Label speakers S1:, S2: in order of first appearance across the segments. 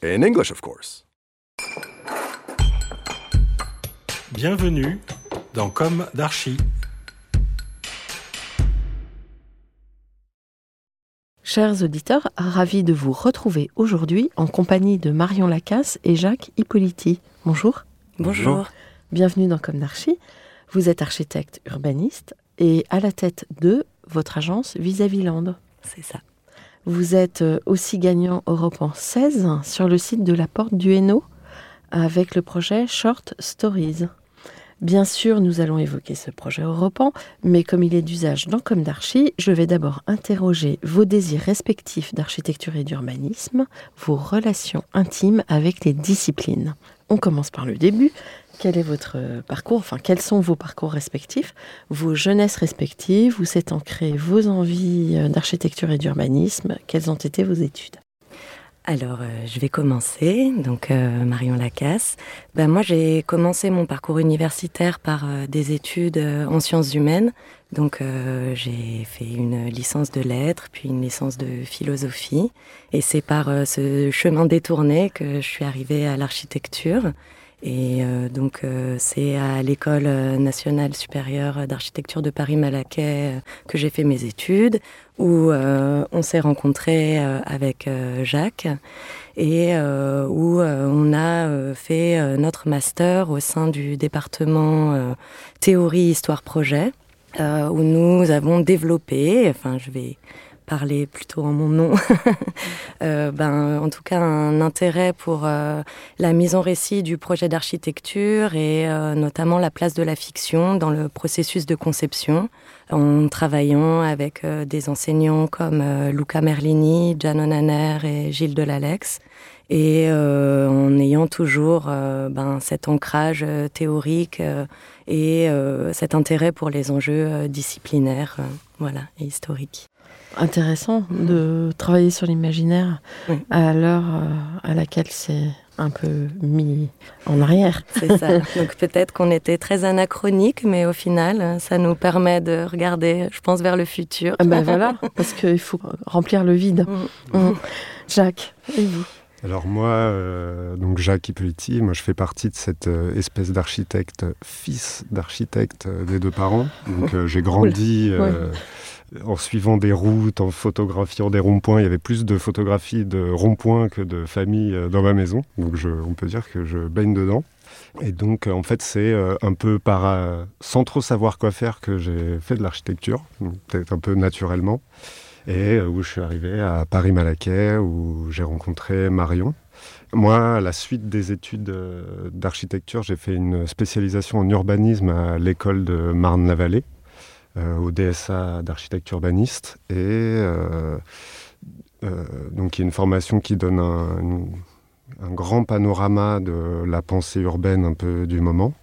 S1: In English, of course.
S2: Bienvenue dans Comme d'Archi.
S3: Chers auditeurs, ravis de vous retrouver aujourd'hui en compagnie de Marion Lacasse et Jacques Hippolyti. Bonjour.
S1: Bonjour.
S3: Bienvenue dans Comme d'Archi. Vous êtes architecte urbaniste et à la tête de votre agence Vis-à-vis Land.
S4: C'est ça.
S3: Vous êtes euh, aussi gagnant Europe en 16 sur le site de la Porte du Hainaut avec le projet Short Stories. Bien sûr, nous allons évoquer ce projet européen, mais comme il est d'usage dans Comme d'Archi, je vais d'abord interroger vos désirs respectifs d'architecture et d'urbanisme, vos relations intimes avec les disciplines. On commence par le début. Quel est votre parcours Enfin, quels sont vos parcours respectifs Vos jeunesses respectives Où s'est ancré vos envies euh, d'architecture et d'urbanisme Quelles ont été vos études?
S4: Alors, euh, je vais commencer. Donc, euh, Marion Lacasse. Ben, moi, j'ai commencé mon parcours universitaire par des études en sciences humaines. Donc, j'ai fait une licence de lettres, puis une licence de philosophie. Et c'est par ce chemin détourné que je suis arrivée à l'architecture. Et euh, donc, euh, c'est à l'École nationale supérieure d'architecture de Paris-Malaquais euh, que j'ai fait mes études, où on s'est rencontrés avec Jacques et où on a fait notre master au sein du département théorie histoire projet, où nous avons développé, enfin, je vais parler plutôt en mon nom, euh, ben, en tout cas un intérêt pour euh, la mise en récit du projet d'architecture et euh, notamment la place de la fiction dans le processus de conception, en travaillant avec euh, des enseignants comme euh, Luca Merlini, Gian Onaner et Gilles Delalex, et euh, en ayant toujours euh, ben, cet ancrage euh, théorique euh, et euh, cet intérêt pour les enjeux euh, disciplinaires euh, voilà, et historiques.
S3: Intéressant de travailler sur l'imaginaire à l'heure euh, à laquelle c'est un peu mis en arrière.
S4: C'est ça. Donc peut-être qu'on était très anachronique, mais au final, ça nous permet de regarder, je pense, vers le futur.
S3: Ah ben voilà, parce qu'il faut remplir le vide.
S4: Mm.
S3: Mm. Jacques, et vous?
S5: Alors moi, euh, donc Jacques Hippolyti, moi je fais partie de cette euh, espèce d'architecte, fils d'architecte euh, des deux parents. Donc euh, j'ai grandi euh, en suivant des routes, en photographiant des ronds-points. Il y avait plus de photographies de ronds-points que de familles euh, dans ma maison. Donc on peut dire que je baigne dedans. Et donc en fait c'est euh, un peu par, euh, sans trop savoir quoi faire que j'ai fait de l'architecture, peut-être un peu naturellement et où je suis arrivé à Paris-Malaquais, où j'ai rencontré Marion. Moi, à la suite des études d'architecture, j'ai fait une spécialisation en urbanisme à l'école de Marne-la-Vallée, au DSA d'architecte urbaniste. Et euh, euh, donc, il y a une formation qui donne un, un grand panorama de la pensée urbaine un peu du moment.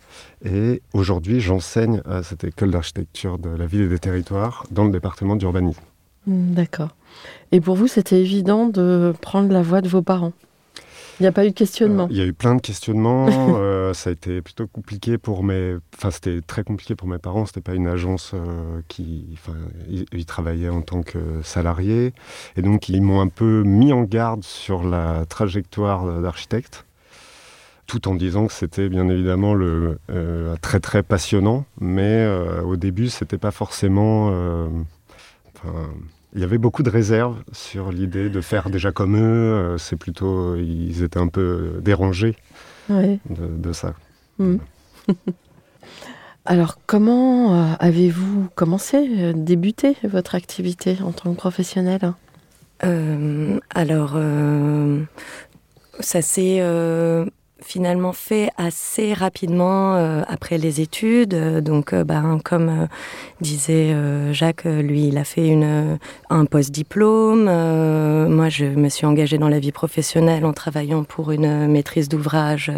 S5: Et aujourd'hui, j'enseigne à cette école d'architecture de la ville et des territoires dans le département d'urbanisme.
S3: Mm, D'accord. Et pour vous, c'était évident de prendre la voix de vos parents? Il n'y a pas eu de questionnement
S5: Euh, Il y a eu plein de questionnements. euh, ça a été plutôt compliqué pour mes. Enfin, c'était très compliqué pour mes parents. C'était pas une agence euh, qui. Enfin, ils, ils travaillaient en tant que salariés. Et donc, ils m'ont un peu mis en garde sur la trajectoire d'architecte. Tout en disant que c'était bien évidemment le, euh, très très passionnant. Mais au début, c'était pas forcément. enfin, il y avait beaucoup de réserves sur l'idée de faire déjà comme eux. C'est plutôt, ils étaient un peu dérangés de, ça. Hmm.
S3: Alors, comment avez-vous commencé, débuté votre activité en tant que professionnel?
S4: Alors, ça s'est finalement fait assez rapidement euh, après les études. Donc, euh, ben, comme euh, disait Jacques, lui, il a fait une, un post-diplôme. moi, je me suis engagée dans la vie professionnelle en travaillant pour une maîtrise d'ouvrage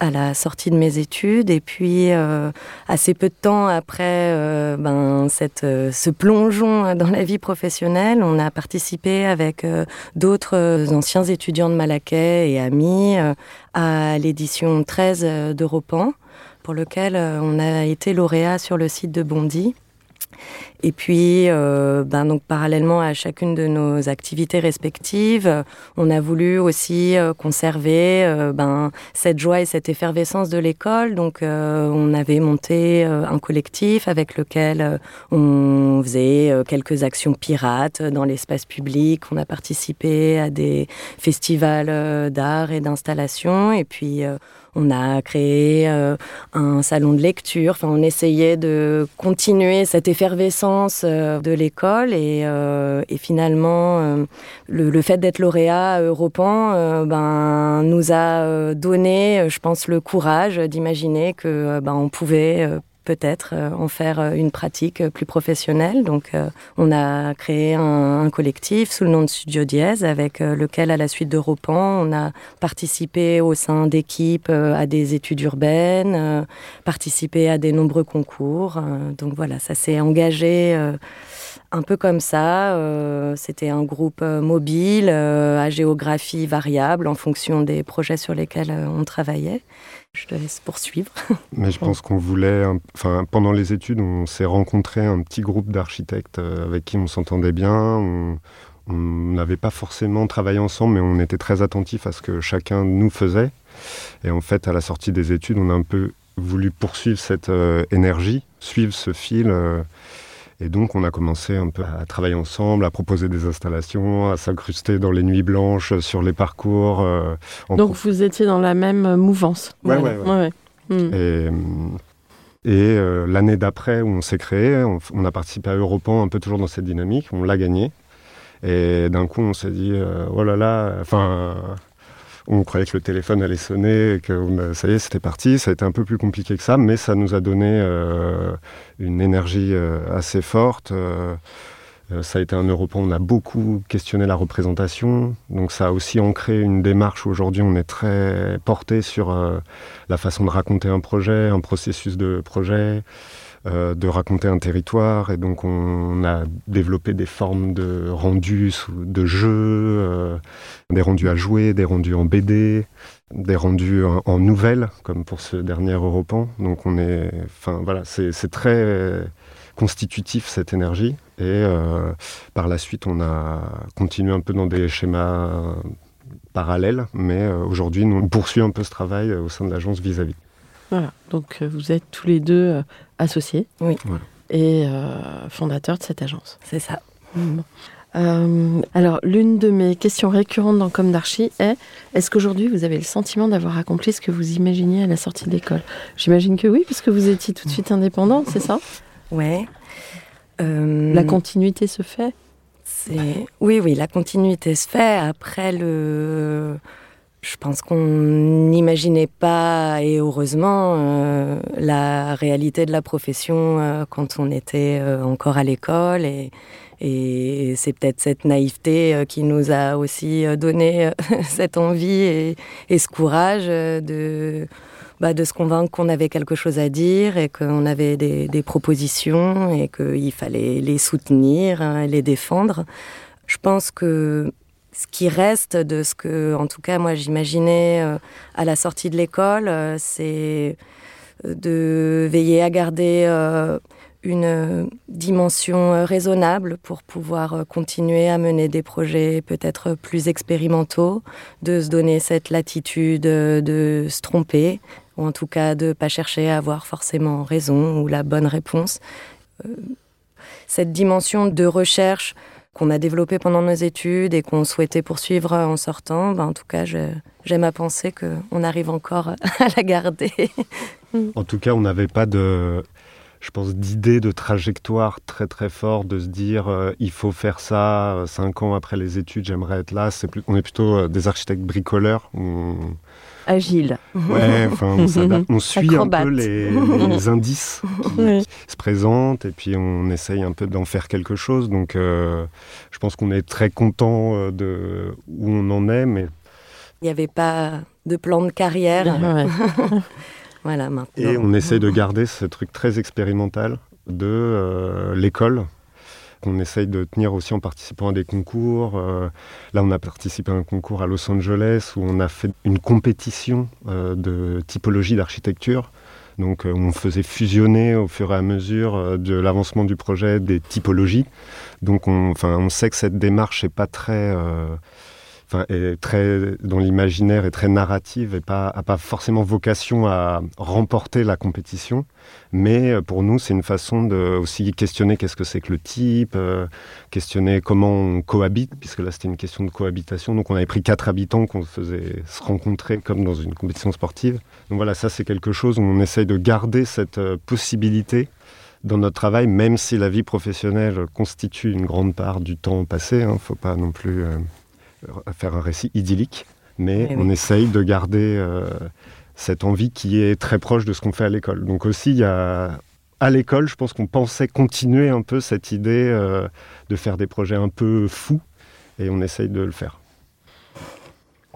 S4: à la sortie de mes études et puis euh, assez peu de temps après euh, ben, cette, euh, ce plongeon dans la vie professionnelle, on a participé avec d'autres anciens étudiants de Malaquais et amis à l'édition 13 d'Europan pour lequel on a été lauréat sur le site de Bondy. Et puis, euh, ben donc parallèlement à chacune de nos activités respectives, on a voulu aussi euh, conserver euh, ben, cette joie et cette effervescence de l'école. Donc, on avait monté un collectif avec lequel on faisait quelques actions pirates dans l'espace public. On a participé à des festivals d'art et d'installation. Et puis, on a créé euh, un salon de lecture. On essayait de continuer cette effervescence euh, de l'école et, euh, finalement, le, fait d'être lauréat Europan ben, nous a donné, je pense, le courage d'imaginer que ben, on pouvait peut-être euh, en faire euh, une pratique euh, plus professionnelle. Donc, on a créé un, collectif sous le nom de Studio Dièse, avec lequel, à la suite de Ropan, on a participé au sein d'équipes à des études urbaines, participé à des nombreux concours. donc voilà, ça s'est engagé un peu comme ça. C'était un groupe mobile à géographie variable en fonction des projets sur lesquels on travaillait. Je te laisse poursuivre.
S5: Mais je pense qu'on voulait, enfin, pendant les études, on s'est rencontré un petit groupe d'architectes euh, avec qui on s'entendait bien. On, n'avait pas forcément travaillé ensemble, mais on était très attentifs à ce que chacun nous faisait. Et en fait, à la sortie des études, on a un peu voulu poursuivre cette euh, énergie, suivre ce fil. Euh, et donc, on a commencé un peu à travailler ensemble, à proposer des installations, à s'incruster dans les nuits blanches, sur les parcours. Euh,
S3: donc, vous étiez dans la même mouvance.
S5: Oui, oui, ouais. Hmm. Et, euh, l'année d'après, où on s'est créé, on, a participé à Europan, un peu toujours dans cette dynamique, on l'a gagné. Et d'un coup, on s'est dit, euh, oh là là, enfin, on croyait que le téléphone allait sonner, et que ça y est, c'était parti. Ça a été un peu plus compliqué que ça, mais ça nous a donné euh, une énergie euh, assez forte. Euh, ça a été un Europon, on a beaucoup questionné la représentation, donc ça a aussi ancré une démarche aujourd'hui on est très porté sur la façon de raconter un projet, un processus de projet, euh, de raconter un territoire. Et donc, on, a développé des formes de rendus, de jeux, euh, des rendus à jouer, des rendus en BD, des rendus en, nouvelles, comme pour ce dernier Europan. Donc, on est. Enfin, voilà, c'est très constitutif cette énergie. Et euh, par la suite, on a continué un peu dans des schémas parallèles, mais aujourd'hui, on poursuit un peu ce travail au sein de l'agence vis-à-vis.
S3: Voilà, donc euh, vous êtes tous les deux euh, associés
S4: oui.
S3: et euh, fondateurs de cette agence.
S4: C'est ça.
S3: alors, l'une de mes questions récurrentes dans Comme d'Archie est est-ce qu'aujourd'hui vous avez le sentiment d'avoir accompli ce que vous imaginiez à la sortie de l'école? J'imagine que oui, puisque vous étiez tout de suite indépendant, c'est ça?
S4: Ouais.
S3: La continuité se fait?
S4: Oui, oui, la continuité se fait. Après, le je pense qu'on n'imaginait pas, et heureusement, euh, la réalité de la profession euh, quand on était euh, encore à l'école. Et, c'est peut-être cette naïveté qui nous a aussi donné cette envie et, et ce courage de, bah, de se convaincre qu'on avait quelque chose à dire et qu'on avait des, des propositions et qu'il fallait les soutenir, hein, les défendre. Je pense que ce qui reste de ce que, en tout cas, moi j'imaginais euh, à la sortie de l'école, euh, c'est euh, de veiller à garder une dimension raisonnable pour pouvoir continuer à mener des projets peut-être plus expérimentaux, de se donner cette latitude de se tromper, ou en tout cas de ne pas chercher à avoir forcément raison ou la bonne réponse. Cette dimension de recherche qu'on a développé pendant nos études et qu'on souhaitait poursuivre en sortant, ben, en tout cas, j'aime à penser qu'on arrive encore à la garder.
S5: en tout cas, on n'avait pas de, je pense, d'idée de trajectoire très très fort, de se dire euh, il faut faire ça euh, cinq ans après les études, j'aimerais être là. C'est on est plutôt euh, des architectes bricoleurs.
S3: Agile.
S5: Ouais, on, on suit un peu les, indices qui, se présentent et puis on essaye un peu d'en faire quelque chose. Donc je pense qu'on est très content de où on en est, mais
S4: il n'y avait pas de plan de carrière. Voilà,
S5: Et on essaie de garder ce truc très expérimental de euh, l'école qu'on essaye de tenir aussi en participant à des concours. Euh, là, on a participé à un concours à Los Angeles où on a fait une compétition euh, de typologie d'architecture. Donc, on faisait fusionner au fur et à mesure de l'avancement du projet des typologies. Donc, on, on sait que cette démarche n'est pas très enfin, est très dans l'imaginaire et très narrative et pas pas forcément vocation à remporter la compétition, mais euh, pour nous c'est une façon de aussi questionner qu'est-ce que c'est que le type, euh, questionner comment on cohabite puisque là c'était une question de cohabitation. Donc on avait pris quatre habitants qu'on faisait se rencontrer comme dans une compétition sportive. Donc voilà, ça c'est quelque chose où on essaye de garder cette euh, possibilité dans notre travail, même si la vie professionnelle constitue une grande part du temps passé. Il hein, ne faut pas non plus faire un récit idyllique, mais on essaye de garder euh, cette envie qui est très proche de ce qu'on fait à l'école. Donc aussi, il y a, à l'école, je pense qu'on pensait continuer un peu cette idée euh, de faire des projets un peu fous, et on essaye de le faire.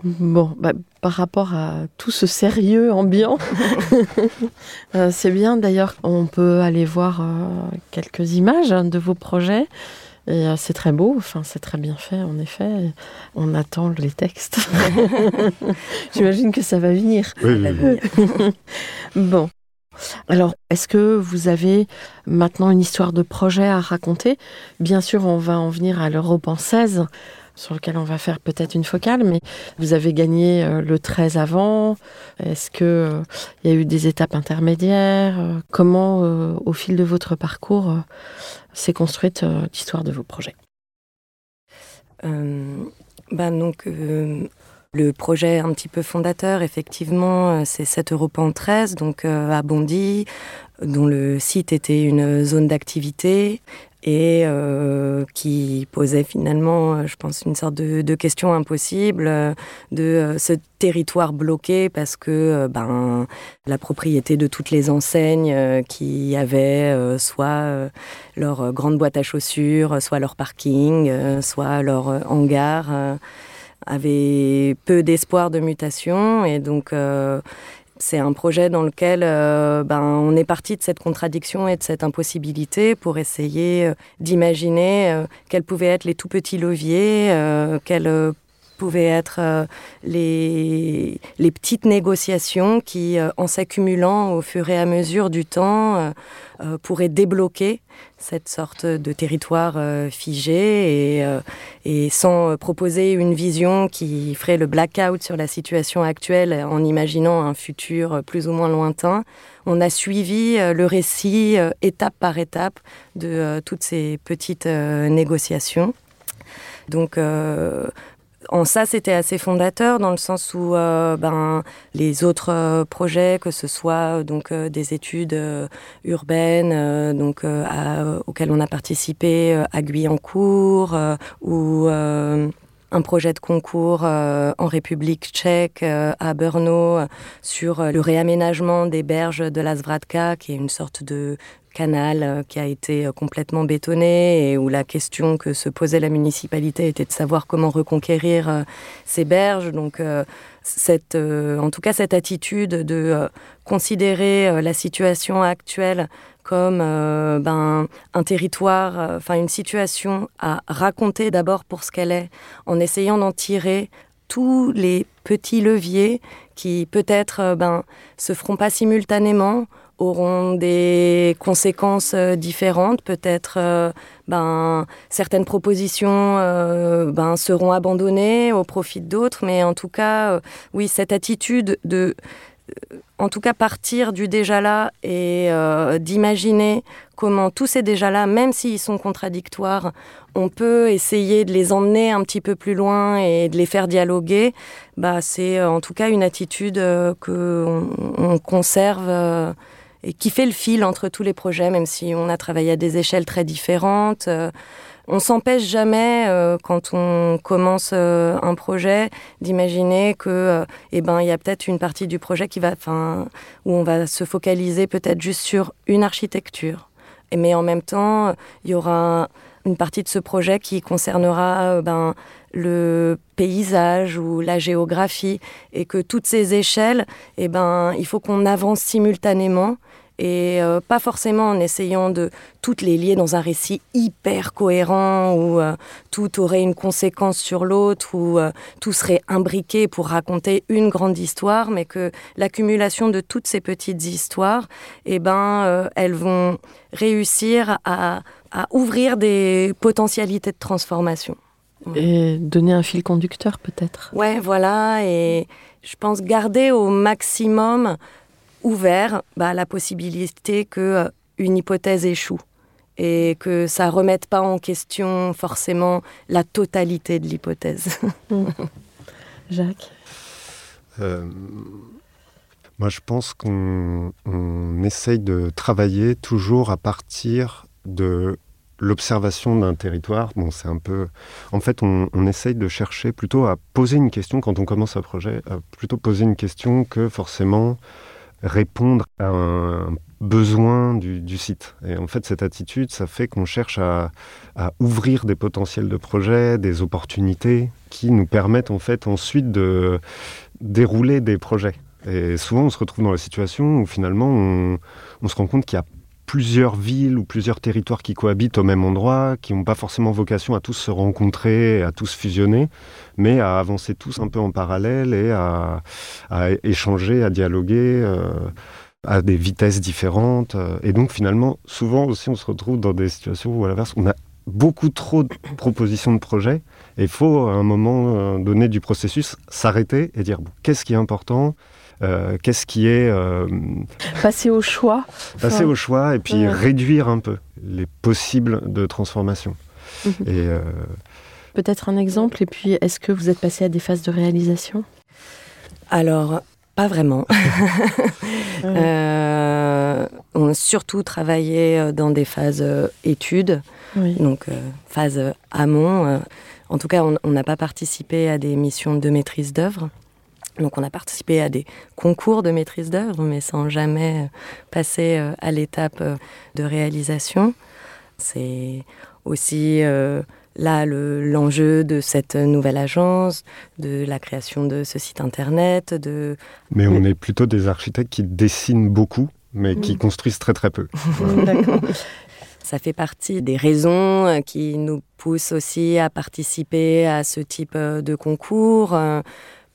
S3: Bon, bah, par rapport à tout ce sérieux ambiant, euh, c'est bien d'ailleurs, on peut aller voir quelques images de vos projets. Et euh, c'est très beau, enfin, c'est très bien fait, en effet. On attend les textes. J'imagine que ça va venir. bon. Alors, est-ce que vous avez maintenant une histoire de projet à raconter? Bien sûr, on va en venir à l'Europe en 16, sur lequel on va faire peut-être une focale, mais vous avez gagné euh, le 13 avant. Est-ce qu'il euh, y a eu des étapes intermédiaires? Comment, au fil de votre parcours, s'est construite euh, l'histoire de vos projets.
S4: Euh, donc, euh, le projet un petit peu fondateur, effectivement, c'est 7 Europan 13, donc à Bondy, dont le site était une zone d'activité et euh, qui posait finalement, euh, je pense, une sorte de, de question impossible euh, de ce territoire bloqué parce que ben, la propriété de toutes les enseignes qui avaient soit leur grande boîte à chaussures, soit leur parking, soit leur hangar avait peu d'espoir de mutation et donc c'est un projet dans lequel euh, ben, on est parti de cette contradiction et de cette impossibilité pour essayer euh, d'imaginer euh, quels pouvaient être les tout petits leviers, quels pouvaient être les, les, petites négociations qui, en s'accumulant au fur et à mesure du temps, pourraient débloquer cette sorte de territoire euh, figé et, euh, sans proposer une vision qui ferait le blackout sur la situation actuelle en imaginant un futur plus ou moins lointain. On a suivi euh, le récit étape par étape de toutes ces petites négociations. Donc, en ça, c'était assez fondateur dans le sens où euh, ben, les autres euh, projets, que ce soit euh, donc des études urbaines, donc auxquelles on a participé à Guyancourt ou un projet de concours en République tchèque à Brno sur le réaménagement des berges de la Svratka, qui est une sorte de canal euh, qui a été euh, complètement bétonné et où la question que se posait la municipalité était de savoir comment reconquérir euh, ces berges. Donc, cette, en tout cas, cette attitude de considérer la situation actuelle comme ben, un territoire, enfin une situation à raconter d'abord pour ce qu'elle est, en essayant d'en tirer tous les petits leviers qui peut-être ben, se feront pas simultanément auront des conséquences euh, différentes. Peut-être euh, ben, certaines propositions euh, ben, seront abandonnées au profit d'autres, mais en tout cas, oui, cette attitude de en tout cas partir du déjà là et euh, d'imaginer comment tous ces déjà là, même s'ils sont contradictoires, on peut essayer de les emmener un petit peu plus loin et de les faire dialoguer. Bah, c'est euh, en tout cas une attitude qu'on que on, conserve et qui fait le fil entre tous les projets, même si on a travaillé à des échelles très différentes. On s'empêche jamais, euh, quand on commence euh, un projet, d'imaginer que, euh, eh ben, il y a peut-être une partie du projet qui va, enfin, où on va se focaliser peut-être juste sur une architecture. Mais en même temps, il y aura une partie de ce projet qui concernera ben, le paysage ou la géographie et que toutes ces échelles, eh ben, il faut qu'on avance simultanément et euh, pas forcément en essayant de toutes les lier dans un récit hyper cohérent où euh, tout aurait une conséquence sur l'autre où euh, tout serait imbriqué pour raconter une grande histoire, mais que l'accumulation de toutes ces petites histoires, eh ben, elles vont réussir à, à ouvrir des potentialités de transformation.
S3: Et donner un fil conducteur peut-être.
S4: Ouais, voilà, et je pense garder au maximum ouvert bah, la possibilité que euh, une hypothèse échoue et que ça remette pas en question forcément la totalité de l'hypothèse.
S3: Jacques?
S5: Euh, Moi, je pense qu'on essaye de travailler toujours à partir de l'observation d'un territoire. Bon, c'est un peu. En fait, on, on, essaye de chercher plutôt à poser une question quand on commence un projet, à plutôt poser une question que forcément répondre à un besoin du, site. Et en fait, cette attitude, ça fait qu'on cherche à, ouvrir des potentiels de projets, des opportunités qui nous permettent en fait ensuite de dérouler des projets. Et souvent, on se retrouve dans la situation où finalement, on, on se rend compte qu'il y a plusieurs villes ou plusieurs territoires qui cohabitent au même endroit, qui n'ont pas forcément vocation à tous se rencontrer, à tous fusionner, mais à avancer tous un peu en parallèle et à, échanger, à dialoguer. Euh, à des vitesses différentes. Et donc finalement, souvent aussi, on se retrouve dans des situations où à l'inverse, on a beaucoup trop de propositions de projets et il faut à un moment euh, donné du processus s'arrêter et dire qu'est-ce qui est important? euh, qu'est-ce qui est... Euh,
S3: passer au choix.
S5: Passer au choix et puis réduire un peu les possibles de transformation. Mhm. Et euh,
S3: Peut-être un exemple, et puis est-ce que vous êtes passé à des phases de réalisation?
S4: Alors, pas vraiment. on a surtout travaillé dans des phases études, donc phase amont. En tout cas, on n'a pas participé à des missions de maîtrise d'œuvre. Donc on a participé à des concours de maîtrise d'œuvre, mais sans jamais passer euh, à l'étape euh, de réalisation. C'est aussi euh, là l'enjeu de cette nouvelle agence, de la création de ce site internet. De...
S5: Mais on est plutôt des architectes qui dessinent beaucoup, mais qui construisent très très peu. D'accord.
S4: Ça fait partie des raisons qui nous poussent aussi à participer à ce type de concours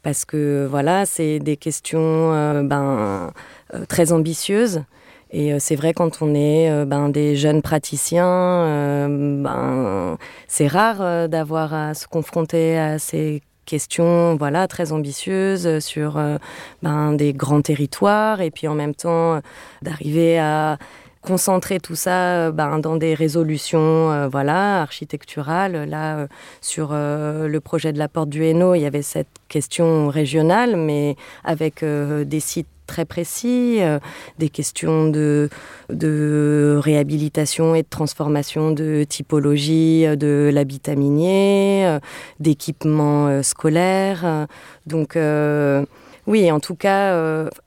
S4: parce que voilà, c'est des questions euh, ben, euh, très ambitieuses. Et euh, c'est vrai quand on est ben, des jeunes praticiens, ben, c'est rare d'avoir à se confronter à ces questions voilà très ambitieuses sur des grands territoires et puis en même temps d'arriver à concentrer tout ça ben, dans des résolutions voilà architecturales là sur le projet de la porte du Hainaut il y avait cette questions régionales, mais avec euh, des sites très précis, euh, des questions de, de réhabilitation et de transformation de typologie euh, de l'habitat minier, d'équipements scolaires. Donc oui, en tout cas,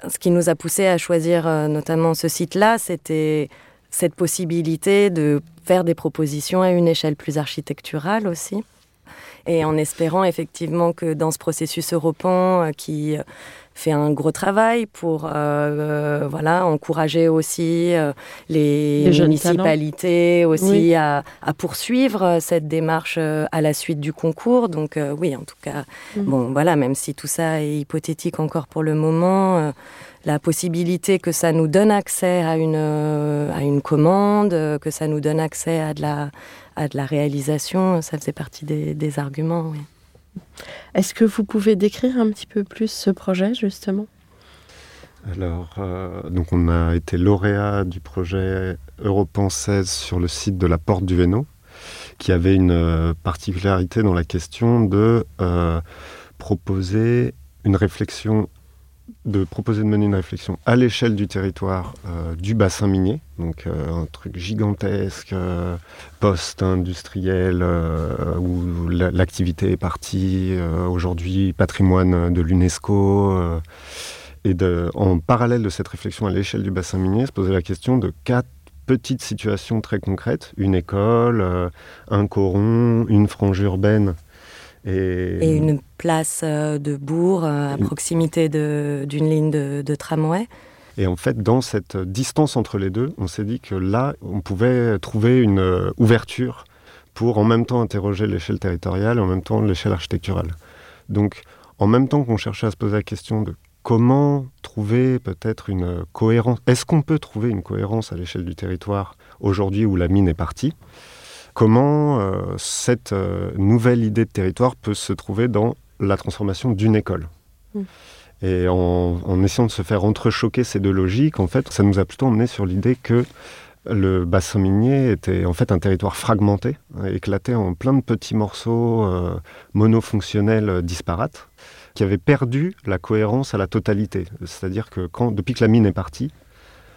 S4: ce qui nous a poussé à choisir notamment ce site-là, c'était cette possibilité de faire des propositions à une échelle plus architecturale aussi et en espérant effectivement que dans ce processus européen euh, qui euh, fait un gros travail pour euh, voilà encourager aussi les, municipalités aussi à, poursuivre cette démarche à la suite du concours. Donc oui, en tout cas, mm. bon voilà, même si tout ça est hypothétique encore pour le moment la possibilité que ça nous donne accès à une, à une commande, que ça nous donne accès à de la, à de la réalisation, ça faisait partie des, arguments.
S3: Est-ce que vous pouvez décrire un petit peu plus ce projet, justement?
S5: Alors, euh, donc on a été lauréat du projet Europan 16 sur le site de la Porte du Hainaut, qui avait une euh, particularité dans la question de euh, proposer une réflexion de proposer de mener une réflexion à l'échelle du territoire du bassin minier, donc un truc gigantesque, post-industriel, où l'activité est partie, aujourd'hui patrimoine de l'UNESCO et en parallèle de cette réflexion à l'échelle du bassin minier, se poser la question de quatre petites situations très concrètes. Une école, euh, un coron, une frange urbaine.
S4: Et, une place euh, de bourg euh, à proximité d'une ligne de, de tramway.
S5: Et en fait, dans cette distance entre les deux, on s'est dit que là, on pouvait trouver une ouverture pour en même temps interroger l'échelle territoriale et en même temps l'échelle architecturale. Donc, en même temps qu'on cherchait à se poser la question de comment trouver peut-être une cohérence Est-ce qu'on peut trouver une cohérence à l'échelle du territoire aujourd'hui où la mine est partie Comment euh, cette euh, nouvelle idée de territoire peut se trouver dans la transformation d'une école mm. Et en, essayant de se faire entrechoquer ces deux logiques, en fait, ça nous a plutôt emmené sur l'idée que le bassin minier était en fait un territoire fragmenté, éclaté en plein de petits morceaux euh, monofonctionnels disparates qui avait perdu la cohérence à la totalité. C'est-à-dire que quand, depuis que la mine est partie,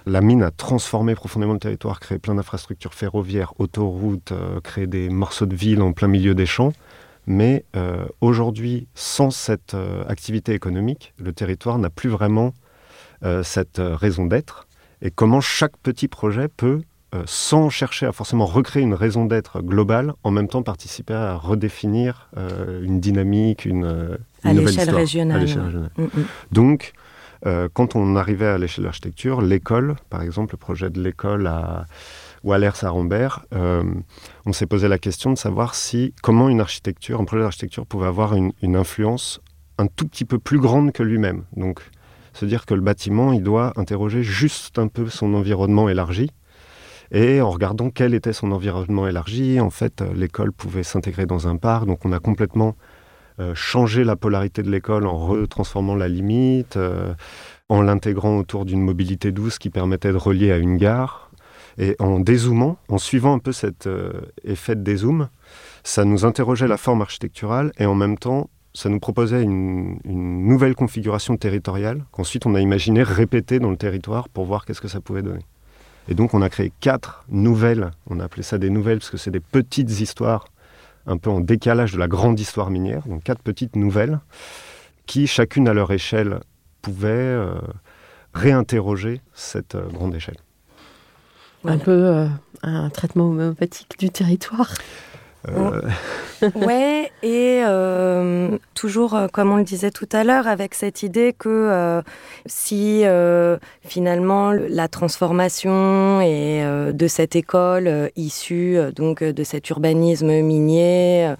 S5: la mine a transformé profondément le territoire, créé plein d'infrastructures ferroviaires, autoroutes, euh, créé des morceaux de ville en plein milieu des champs. Mais euh, aujourd'hui, sans cette euh, activité économique, le territoire n'a plus vraiment cette raison d'être. Et comment chaque petit projet peut sans chercher à forcément recréer une raison d'être globale, en même temps participer à redéfinir une dynamique, une,
S4: une
S5: à
S4: l'échelle régionale.
S5: Mm, mm. Donc, quand on arrivait à l'échelle de l'architecture, l'école, par exemple, le projet de l'école à Wallers à Rambert, on s'est posé la question de savoir si comment une architecture, un projet d'architecture pouvait avoir une, une, influence un tout petit peu plus grande que lui-même. Donc, se dire que le bâtiment, il doit interroger juste un peu son environnement élargi, et en regardant quel était son environnement élargi, en fait, euh, l'école pouvait s'intégrer dans un parc. Donc on a complètement euh, changé la polarité de l'école en retransformant la limite, euh, en l'intégrant autour d'une mobilité douce qui permettait de relier à une gare. Et en dézoomant, en suivant un peu cet effet de dézoom, ça nous interrogeait la forme architecturale et en même temps, ça nous proposait une, une nouvelle configuration territoriale qu'ensuite on a imaginé répéter dans le territoire pour voir qu'est-ce que ça pouvait donner. Et donc on a créé quatre nouvelles, on a appelé ça des nouvelles parce que c'est des petites histoires un peu en décalage de la grande histoire minière, donc quatre petites nouvelles qui, chacune à leur échelle, pouvaient euh, réinterroger cette euh, grande échelle.
S3: Un peu euh, un traitement homéopathique du territoire.
S4: Euh... ouais, et euh, toujours, euh, comme on le disait tout à l'heure, avec cette idée que si finalement la transformation et, de cette école issue donc de cet urbanisme minier,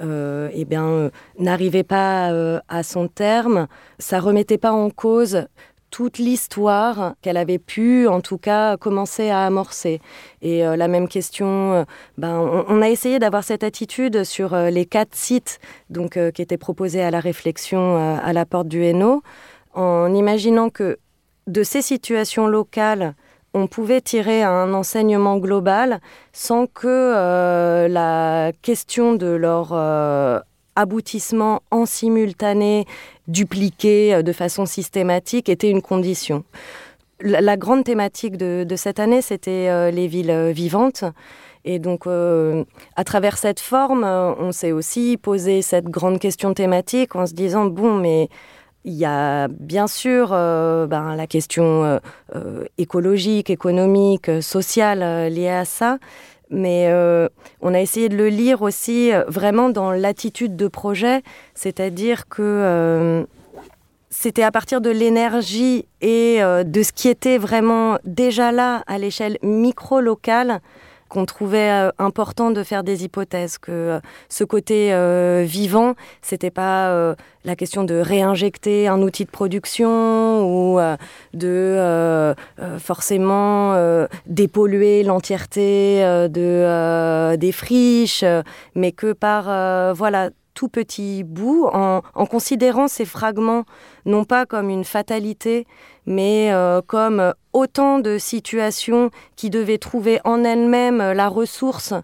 S4: eh bien, n'arrivait pas à son terme, ça remettait pas en cause toute l'histoire qu'elle avait pu, en tout cas, commencer à amorcer. Et euh, la même question, euh, ben, on, a essayé d'avoir cette attitude sur euh, les quatre sites donc, qui étaient proposés à la réflexion à la porte du Hainaut, en imaginant que de ces situations locales, on pouvait tirer un enseignement global sans que la question de leur aboutissement en simultané, dupliqué euh, de façon systématique, était une condition. La, grande thématique de, cette année, c'était euh, les villes euh, vivantes. Et donc, à travers cette forme, on s'est aussi posé cette grande question thématique en se disant, bon, mais il y a bien sûr ben, la question écologique, économique, sociale liée à ça, mais euh, on a essayé de le lire aussi euh, vraiment dans l'attitude de projet, c'est-à-dire que euh, c'était à partir de l'énergie et de ce qui était vraiment déjà là à l'échelle micro-locale qu'on trouvait euh, important de faire des hypothèses, que euh, ce côté euh, vivant, c'était pas la question de réinjecter un outil de production ou de forcément dépolluer l'entièreté de, des friches, mais que par voilà tout petits bouts, en, considérant ces fragments non pas comme une fatalité, mais euh, comme autant de situations qui devaient trouver en elles-mêmes la ressource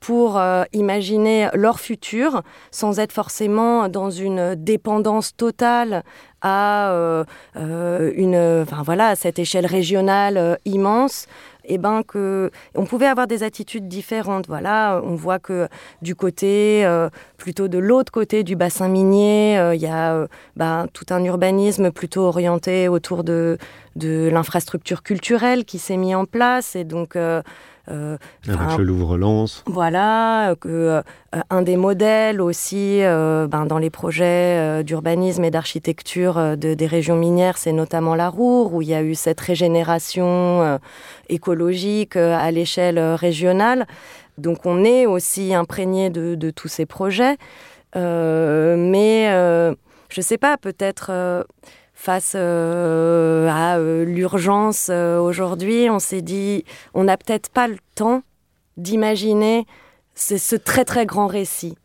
S4: pour euh, imaginer leur futur sans être forcément dans une dépendance totale à euh, une, voilà, cette échelle régionale immense eh ben que on pouvait avoir des attitudes différentes. Voilà, on voit que du côté euh, plutôt de l'autre côté du bassin minier, euh, il y a euh, ben, tout un urbanisme plutôt orienté autour de de l'infrastructure culturelle qui s'est mis en place et donc
S5: Avec le Louvre-Lens.
S4: Voilà, que, euh, un des modèles aussi euh, ben, dans les projets d'urbanisme et d'architecture de, des régions minières, c'est notamment la Roure, où il y a eu cette régénération écologique à l'échelle régionale. Donc on est aussi imprégné de, de tous ces projets. mais je ne sais pas, peut-être face euh, euh, l'urgence euh, aujourd'hui, on s'est dit, on n'a peut-être pas le temps d'imaginer ce, très très grand récit.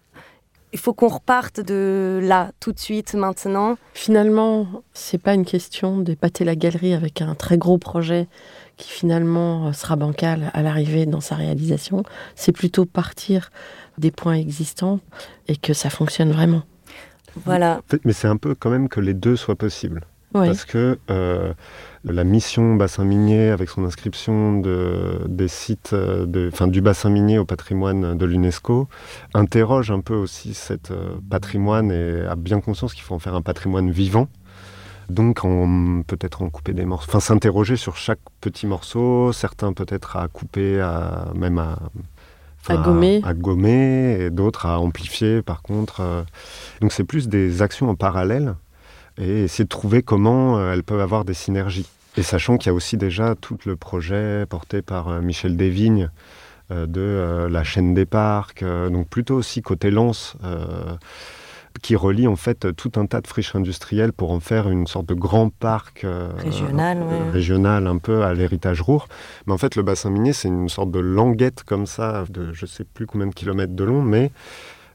S4: Il faut qu'on reparte de là, tout de suite, maintenant.
S3: Finalement, c'est pas une question d'épater la galerie avec un très gros projet qui finalement sera bancal à l'arrivée dans sa réalisation. C'est plutôt partir des points existants et que ça fonctionne vraiment.
S4: Voilà.
S5: Mais c'est un peu quand même que les deux soient possibles. Parce que euh, la mission bassin minier, avec son inscription de, des sites euh, de, fin, du bassin minier au patrimoine de l'UNESCO, interroge un peu aussi cet euh, patrimoine et a bien conscience qu'il faut en faire un patrimoine vivant. Donc peut-être en couper des morceaux, enfin s'interroger sur chaque petit morceau, certains peut-être à couper, à, même à,
S3: à gommer.
S5: À, gommer et d'autres à amplifier par contre. Donc c'est plus des actions en parallèle et essayer de trouver comment euh, elles peuvent avoir des synergies. Et sachant qu'il y a aussi déjà tout le projet porté par euh, Michel Desvignes euh, de la chaîne des parcs, donc plutôt aussi côté Lens, qui relie en fait tout un tas de friches industrielles pour en faire une sorte de grand parc
S4: régional,
S5: régional un peu à l'héritage Roure. Mais en fait, le bassin minier, c'est une sorte de languette comme ça, de je sais plus combien de kilomètres de long, mais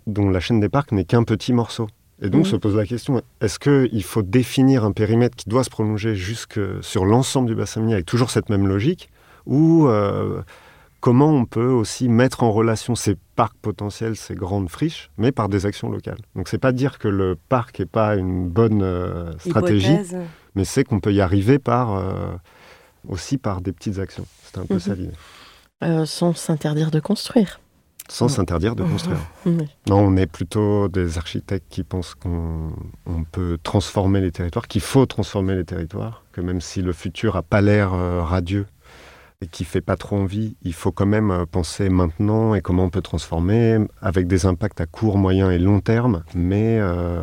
S5: dont la chaîne des parcs n'est qu'un petit morceau. Et donc mhm. se pose la question, est-ce qu'il faut définir un périmètre qui doit se prolonger jusque sur l'ensemble du bassin minier avec toujours cette même logique Ou euh, comment on peut aussi mettre en relation ces parcs potentiels, ces grandes friches, mais par des actions locales? Donc c'est pas dire que le parc n'est pas une bonne euh, stratégie, mais c'est qu'on peut y arriver par, euh, aussi par des petites actions. C'est un peu ça mhm.
S3: l'idée. sans s'interdire de construire
S5: sans s'interdire de construire. Non, on est plutôt des architectes qui pensent qu'on peut transformer les territoires, qu'il faut transformer les territoires, que même si le futur n'a pas l'air euh, radieux et qui fait pas trop envie, il faut quand même euh, penser maintenant et comment on peut transformer avec des impacts à court, moyen et long terme, mais euh,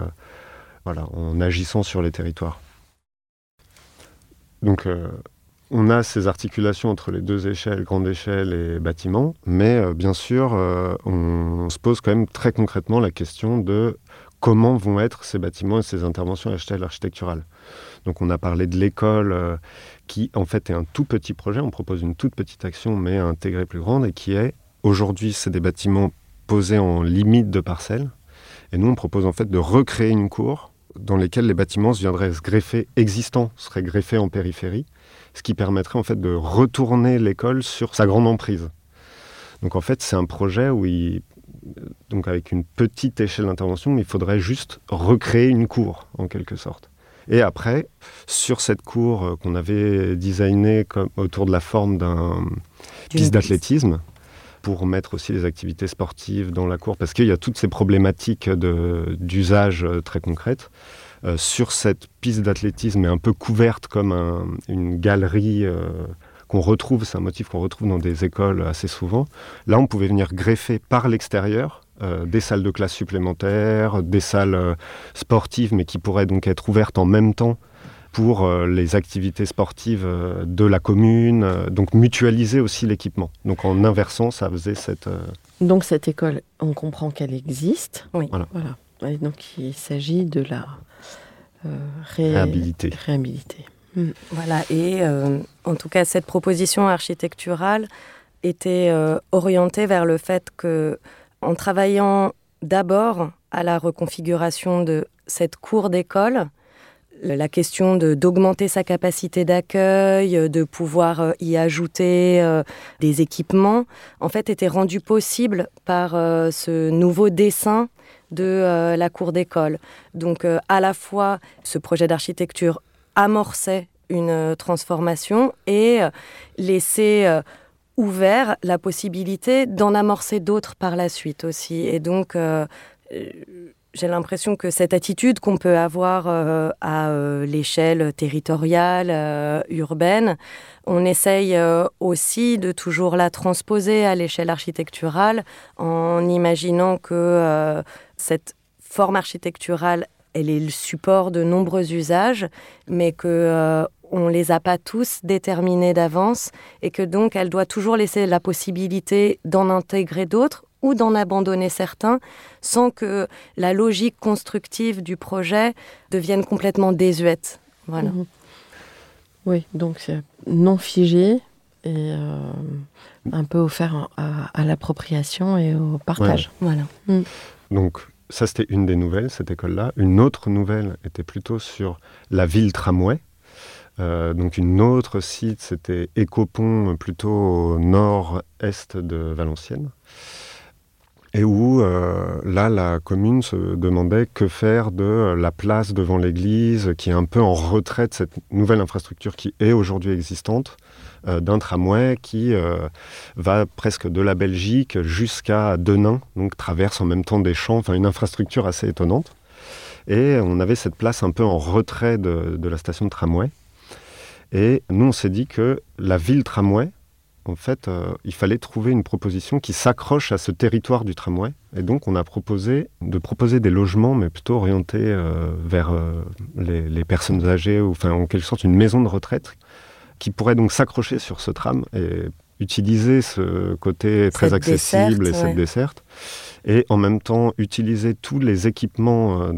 S5: voilà, en agissant sur les territoires. Donc on a ces articulations entre les deux échelles, grande échelle et bâtiment, mais euh, bien sûr, euh, on, se pose quand même très concrètement la question de comment vont être ces bâtiments et ces interventions à l'échelle architecturale. Donc on a parlé de l'école euh, qui en fait est un tout petit projet, on propose une toute petite action mais à intégrer plus grande et qui est aujourd'hui c'est des bâtiments posés en limite de parcelles et nous on propose en fait de recréer une cour dans lesquelles les bâtiments viendraient se greffer existants, seraient greffés en périphérie ce qui permettrait en fait de retourner l'école sur sa grande emprise. Donc en fait, c'est un projet où il, donc avec une petite échelle d'intervention, il faudrait juste recréer une cour en quelque sorte. Et après, sur cette cour euh, qu'on avait designée comme, autour de la forme d'un piste d'athlétisme, pour mettre aussi les activités sportives dans la cour, parce qu'il y a toutes ces problématiques d'usage euh, très concrètes. Euh, sur cette piste d'athlétisme est un peu couverte comme une galerie euh, qu'on retrouve, c'est un motif qu'on retrouve dans des écoles assez souvent. Là, on pouvait venir greffer par l'extérieur des salles de classe supplémentaires, des salles sportives, mais qui pourraient donc être ouvertes en même temps pour les activités sportives de la commune, donc mutualiser aussi l'équipement. Donc en inversant, ça faisait cette...
S3: Donc cette école, on comprend qu'elle existe.
S4: Oui.
S3: Voilà. Et donc il s'agit de la
S5: euh, réhabilité.
S4: Hmm. Voilà, et euh, en tout cas, cette proposition architecturale était euh, orientée vers le fait que, en travaillant d'abord à la reconfiguration de cette cour d'école, la question d'augmenter sa capacité d'accueil, de pouvoir euh, y ajouter euh, des équipements, en fait, était rendue possible par euh, ce nouveau dessin de la cour d'école. Donc, à la fois, ce projet d'architecture amorçait une transformation et laissait ouvert la possibilité d'en amorcer d'autres par la suite aussi. Et donc, j'ai l'impression que cette attitude qu'on peut avoir euh, à euh, l'échelle territoriale, euh, urbaine, on essaye aussi de toujours la transposer à l'échelle architecturale en imaginant que cette forme architecturale, elle est le support de nombreux usages, mais que on les a pas tous déterminés d'avance et que donc elle doit toujours laisser la possibilité d'en intégrer d'autres ou d'en abandonner certains sans que la logique constructive du projet devienne complètement désuète. Voilà. Mhm.
S3: Oui, donc c'est non figé et euh, un peu offert à, l'appropriation et au partage. Voilà.
S5: Mhm. Donc ça, c'était une des nouvelles, cette école-là. Une autre nouvelle était plutôt sur la ville tramway. Euh, donc une autre site, c'était Écopont, plutôt au nord-est de Valenciennes et où euh, là la commune se demandait que faire de la place devant l'église qui est un peu en retrait de cette nouvelle infrastructure qui est aujourd'hui existante euh, d'un tramway qui euh, va presque de la Belgique jusqu'à Denain donc traverse en même temps des champs enfin une infrastructure assez étonnante. Et on avait cette place un peu en retrait de, de la station de tramway. Et nous on s'est dit que la ville tramway en fait, euh, il fallait trouver une proposition qui s'accroche à ce territoire du tramway. Et donc, on a proposé de proposer des logements, mais plutôt orientés euh, vers euh, les, personnes âgées, ou enfin, en quelque sorte, une maison de retraite qui pourrait donc s'accrocher sur ce tram et utiliser ce côté très accessible et cette desserte. Et en même temps, utiliser tous les équipements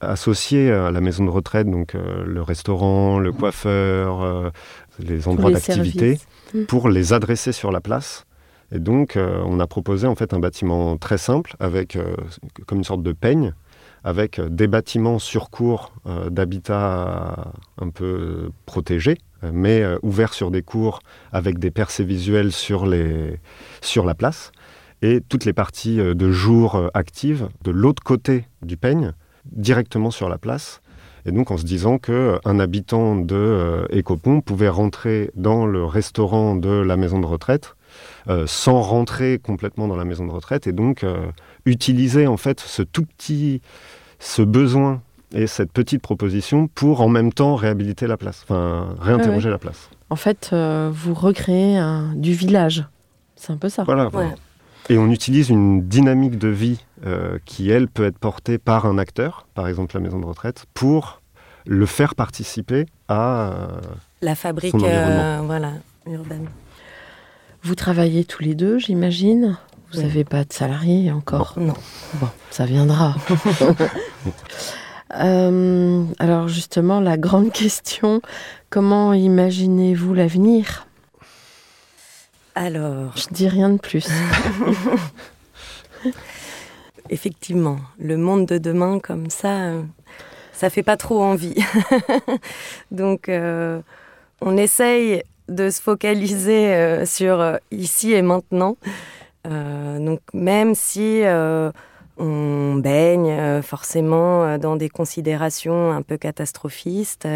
S5: associés à la maison de retraite, donc le restaurant, le coiffeur, les endroits d'activité Mm. pour les adresser sur la place. Et donc, euh, on a proposé en fait un bâtiment très simple, avec euh, comme une sorte de peigne, avec euh, des bâtiments sur cours d'habitat un peu protégés, mais ouverts sur des cours avec des percées visuelles sur, les, sur la place, et toutes les parties de jour actives de l'autre côté du peigne, directement sur la place, et donc en se disant qu'un euh, habitant de euh, Écopont pouvait rentrer dans le restaurant de la maison de retraite euh, sans rentrer complètement dans la maison de retraite et donc utiliser en fait ce tout petit, ce besoin et cette petite proposition pour en même temps réhabiliter la place, enfin réinterroger la place.
S3: En fait, vous recréez un, du village. C'est un peu ça.
S5: Voilà. Et on utilise une dynamique de vie euh, qui, elle, peut être portée par un acteur, par exemple la maison de retraite, pour le faire participer à euh,
S4: la fabrique euh, voilà, urbaine.
S3: Vous travaillez tous les deux, j'imagine Vous n'avez pas de salariés encore?
S4: Non.
S3: Bon, ça viendra. alors justement, la grande question, comment imaginez-vous l'avenir?
S4: Alors...
S3: Je dis rien de plus.
S4: effectivement, le monde de demain comme ça, euh, ça fait pas trop envie. Donc, euh, on essaye de se focaliser euh, sur ici et maintenant. donc, même si on baigne forcément dans des considérations un peu catastrophistes,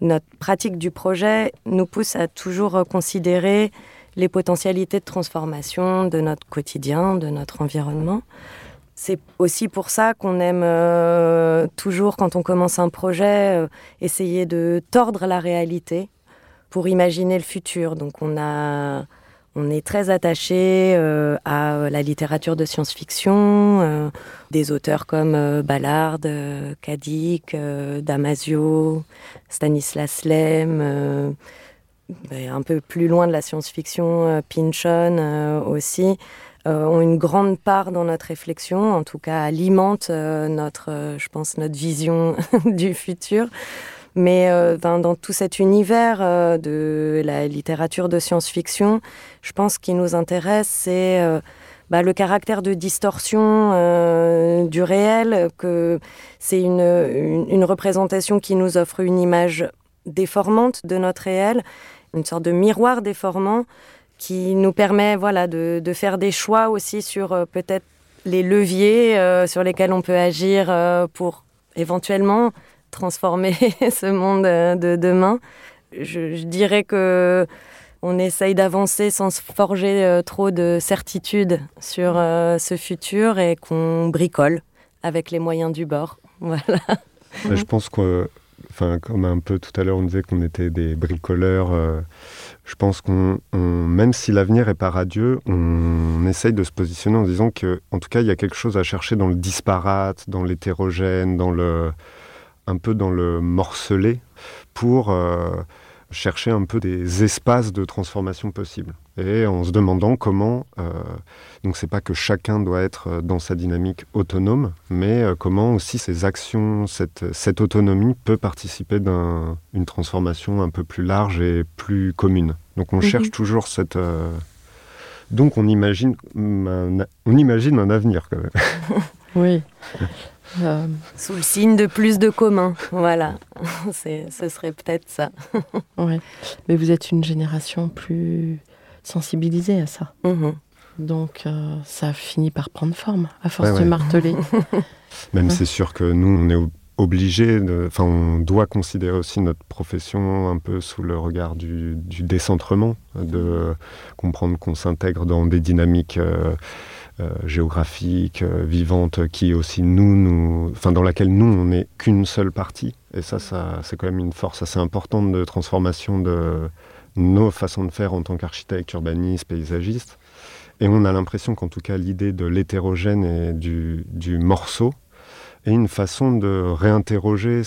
S4: notre pratique du projet nous pousse à toujours considérer les potentialités de transformation de notre quotidien, de notre environnement. C'est aussi pour ça qu'on aime euh, toujours, quand on commence un projet, euh, essayer de tordre la réalité pour imaginer le futur. Donc on, a, on est très attaché euh, à la littérature de science-fiction, des auteurs comme Ballard, Kadik, Damasio, Stanislas Lem, un peu plus loin de la science-fiction, Pynchon aussi. Euh, ont une grande part dans notre réflexion, en tout cas alimentent euh, notre, euh, je pense, notre vision du futur. Mais dans, tout cet univers de la littérature de science-fiction, je pense qu'il nous intéresse, c'est bah, le caractère de distorsion du réel, que c'est une, représentation qui nous offre une image déformante de notre réel, une sorte de miroir déformant qui nous permet voilà, de, faire des choix aussi sur euh, peut-être les leviers euh, sur lesquels on peut agir pour éventuellement transformer ce monde de demain. Je, dirais que on essaye d'avancer sans se forger euh, trop de certitudes sur euh, ce futur et qu'on bricole avec les moyens du bord. Voilà.
S5: je pense que, enfin, comme un peu tout à l'heure, on disait qu'on était des bricoleurs. Euh, je pense qu'on, même si l'avenir est pas radieux, on essaye de se positionner en disant que, en tout cas, il y a quelque chose à chercher dans le disparate, dans l'hétérogène, dans le, un peu dans le morcelé, pour chercher un peu des espaces de transformation possibles. Et en se demandant comment, euh, donc c'est pas que chacun doit être euh, dans sa dynamique autonome, mais euh, comment aussi ces actions, cette, cette autonomie peut participer d'une transformation un peu plus large et plus commune. Donc on mhm. cherche toujours cette... donc on imagine, on imagine un avenir quand même.
S3: oui.
S4: Euh, Sous le signe de plus de commun, voilà. ce serait peut-être ça.
S3: oui, mais vous êtes une génération plus sensibilisée à ça. Mhm. Donc euh, ça finit par prendre forme, à force de marteler.
S5: Même c'est sûr que nous, on est obligé, enfin on doit considérer aussi notre profession un peu sous le regard du, décentrement, de comprendre qu'on s'intègre dans des dynamiques... Euh, géographique, euh, vivante, qui aussi nous, nous, enfin dans laquelle nous on n'est qu'une seule partie. Et ça, ça c'est quand même une force assez importante de transformation de nos façons de faire en tant qu'architecte, urbaniste, paysagiste. Et on a l'impression qu'en tout cas l'idée de l'hétérogène et du, du, morceau est une façon de réinterroger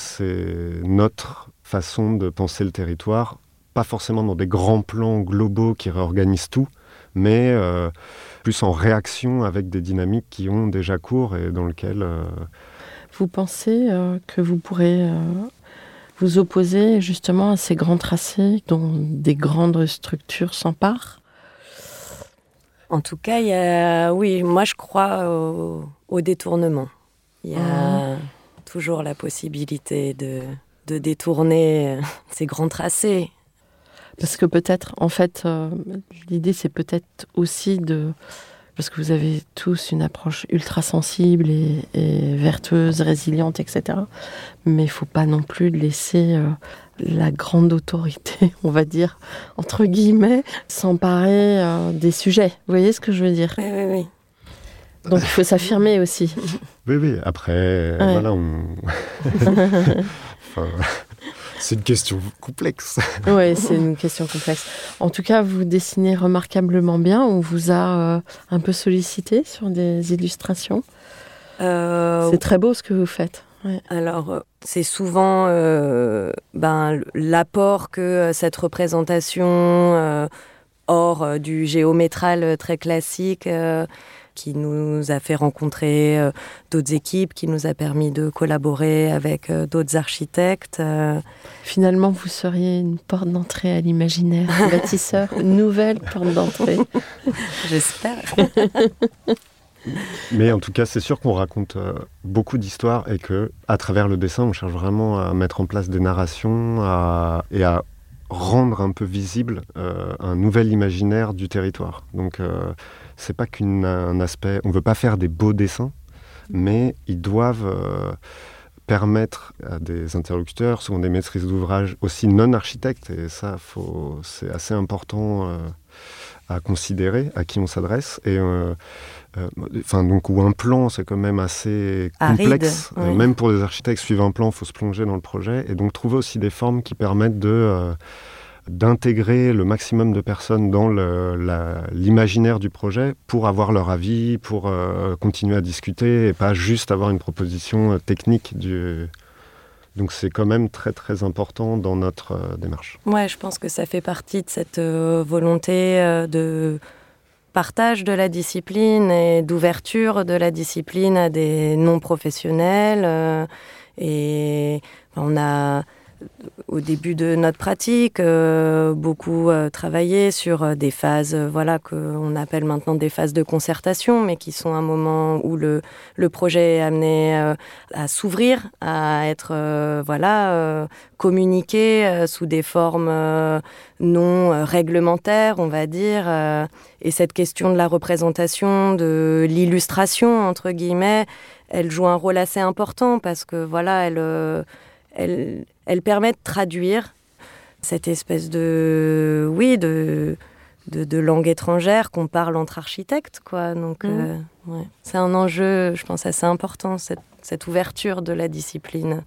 S5: notre façon de penser le territoire, pas forcément dans des grands plans globaux qui réorganisent tout, mais euh, plus en réaction avec des dynamiques qui ont déjà cours et dans lesquelles... Euh,
S3: vous pensez euh, que vous pourrez vous opposer justement à ces grands tracés dont des grandes structures s'emparent?
S4: En tout cas, il y a, oui, moi je crois au, détournement. Il y a ah. toujours la possibilité de, de détourner ces grands tracés
S3: parce que peut-être, en fait, euh, l'idée, c'est peut-être aussi de... Parce que vous avez tous une approche ultra sensible et, vertueuse, résiliente, etc. Mais il ne faut pas non plus laisser euh, la grande autorité, on va dire, entre guillemets, s'emparer euh, des sujets. Vous voyez ce que je veux dire?
S4: Oui, oui, oui.
S3: Donc il faut s'affirmer aussi.
S5: Oui, oui. Après, voilà, on... enfin, c'est une question complexe.
S3: oui, c'est une question complexe. En tout cas, vous dessinez remarquablement bien. On vous a euh, un peu sollicité sur des illustrations. Euh, c'est très beau ce que vous faites.
S4: Alors, euh, c'est souvent ben, l'apport que cette représentation hors du géométral très classique qui nous a fait rencontrer euh, d'autres équipes, qui nous a permis de collaborer avec euh, d'autres architectes. Euh.
S3: Finalement, vous seriez une porte d'entrée à l'imaginaire, bâtisseur, une nouvelle porte d'entrée.
S4: J'espère.
S5: Mais en tout cas, c'est sûr qu'on raconte beaucoup d'histoires et que, à travers le dessin, on cherche vraiment à mettre en place des narrations et à rendre un peu visible un nouvel imaginaire du territoire. Donc, c'est pas qu'un aspect. On veut pas faire des beaux dessins, mais ils doivent euh, permettre à des interlocuteurs, souvent des maîtrises d'ouvrage aussi non architectes, et ça, c'est assez important euh, à considérer à qui on s'adresse. Et euh, enfin donc où un plan c'est quand même assez complexe même pour les architectes suivre un plan il faut se plonger dans le projet et donc trouver aussi des formes qui permettent de d'intégrer le maximum de personnes dans l'imaginaire du projet pour avoir leur avis, pour euh, continuer à discuter et pas juste avoir une proposition euh, technique du... Donc c'est quand même très très important dans notre euh, démarche.
S4: Ouais, je pense que ça fait partie de cette volonté de partage de la discipline et d'ouverture de la discipline à des non professionnels. et on a au début de notre pratique, euh, beaucoup euh, travaillé sur euh, des phases, voilà, qu'on appelle maintenant des phases de concertation, mais qui sont un moment où le, le projet est amené à s'ouvrir, à être, voilà, communiqué sous des formes non réglementaires, on va dire. et cette question de la représentation, de l'illustration, entre guillemets, elle joue un rôle assez important parce que, voilà, elle elle, elle permet de traduire cette espèce de, oui, de, de, langue étrangère qu'on parle entre architectes, quoi. Donc, mmh. euh, c'est un enjeu, je pense, assez important, cette, cette ouverture de la discipline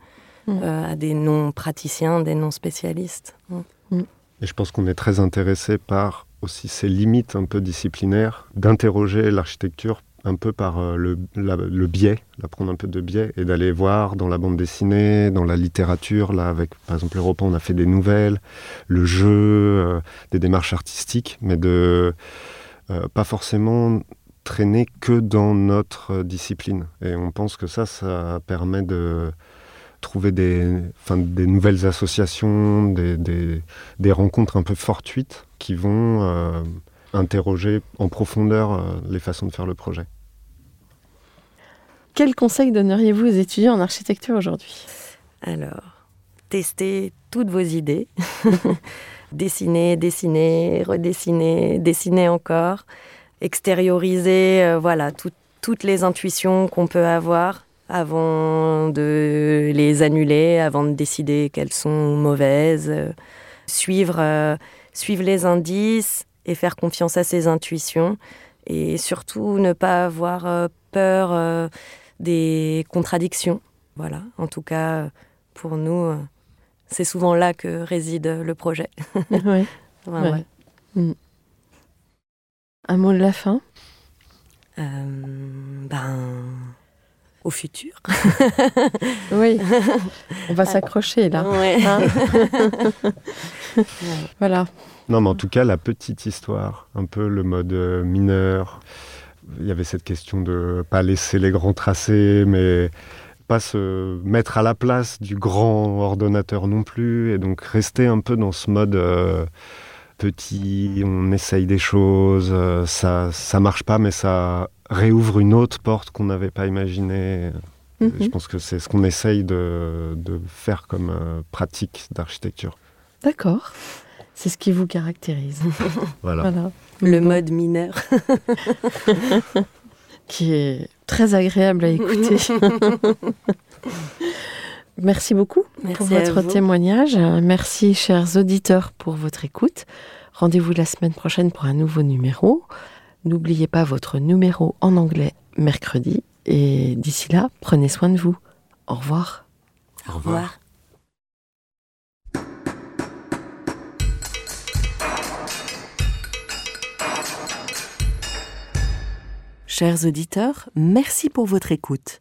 S4: mmh. euh, à des non-praticiens, des non-spécialistes.
S5: Mmh. Et je pense qu'on est très intéressé par aussi ces limites un peu disciplinaires, d'interroger l'architecture un peu par euh, le, le, biais, d'apprendre un peu de biais et d'aller voir dans la bande dessinée, dans la littérature, là avec par exemple Europa on a fait des nouvelles, le jeu, euh, des démarches artistiques, mais de euh, pas forcément traîner que dans notre discipline. Et on pense que ça, ça permet de trouver des, des nouvelles associations, des, des, des, rencontres un peu fortuites qui vont interroger en profondeur euh, les façons de faire le projet.
S3: Quel conseil donneriez-vous aux étudiants en architecture aujourd'hui?
S4: Alors, testez toutes vos idées. dessiner, dessiner, redessiner, dessiner encore. Extérioriser euh, voilà, toutes les intuitions qu'on peut avoir avant de les annuler, avant de décider qu'elles sont mauvaises. suivre, euh, suivre les indices, et faire confiance à ses intuitions et surtout ne pas avoir euh, peur euh, des contradictions. Voilà, en tout cas, pour nous, euh, c'est souvent là que réside le projet.
S3: Oui. Mm. Un mot de la fin?
S4: Ben au futur.
S3: oui, on va s'accrocher là. Hein voilà.
S5: Non, mais en tout cas, la petite histoire, un peu le mode euh, mineur. Il y avait cette question de pas laisser les grands tracés, mais pas se mettre à la place du grand ordonnateur non plus, et donc rester un peu dans ce mode euh, petit, on essaye des choses, euh, ça ça marche pas, mais ça réouvre une autre porte qu'on n'avait pas imaginée. Mhm. Je pense que c'est ce qu'on essaye de, faire comme euh, pratique d'architecture.
S3: D'accord. C'est ce qui vous caractérise.
S5: voilà.
S4: Le mode mineur.
S3: qui est très agréable à écouter. Merci beaucoup pour votre témoignage. Merci, chers auditeurs, pour votre écoute. Rendez-vous la semaine prochaine pour un nouveau numéro. N'oubliez pas votre numéro en anglais mercredi. Et d'ici là, prenez soin de vous. Au revoir.
S4: Au revoir.
S3: Chers auditeurs, merci pour votre écoute.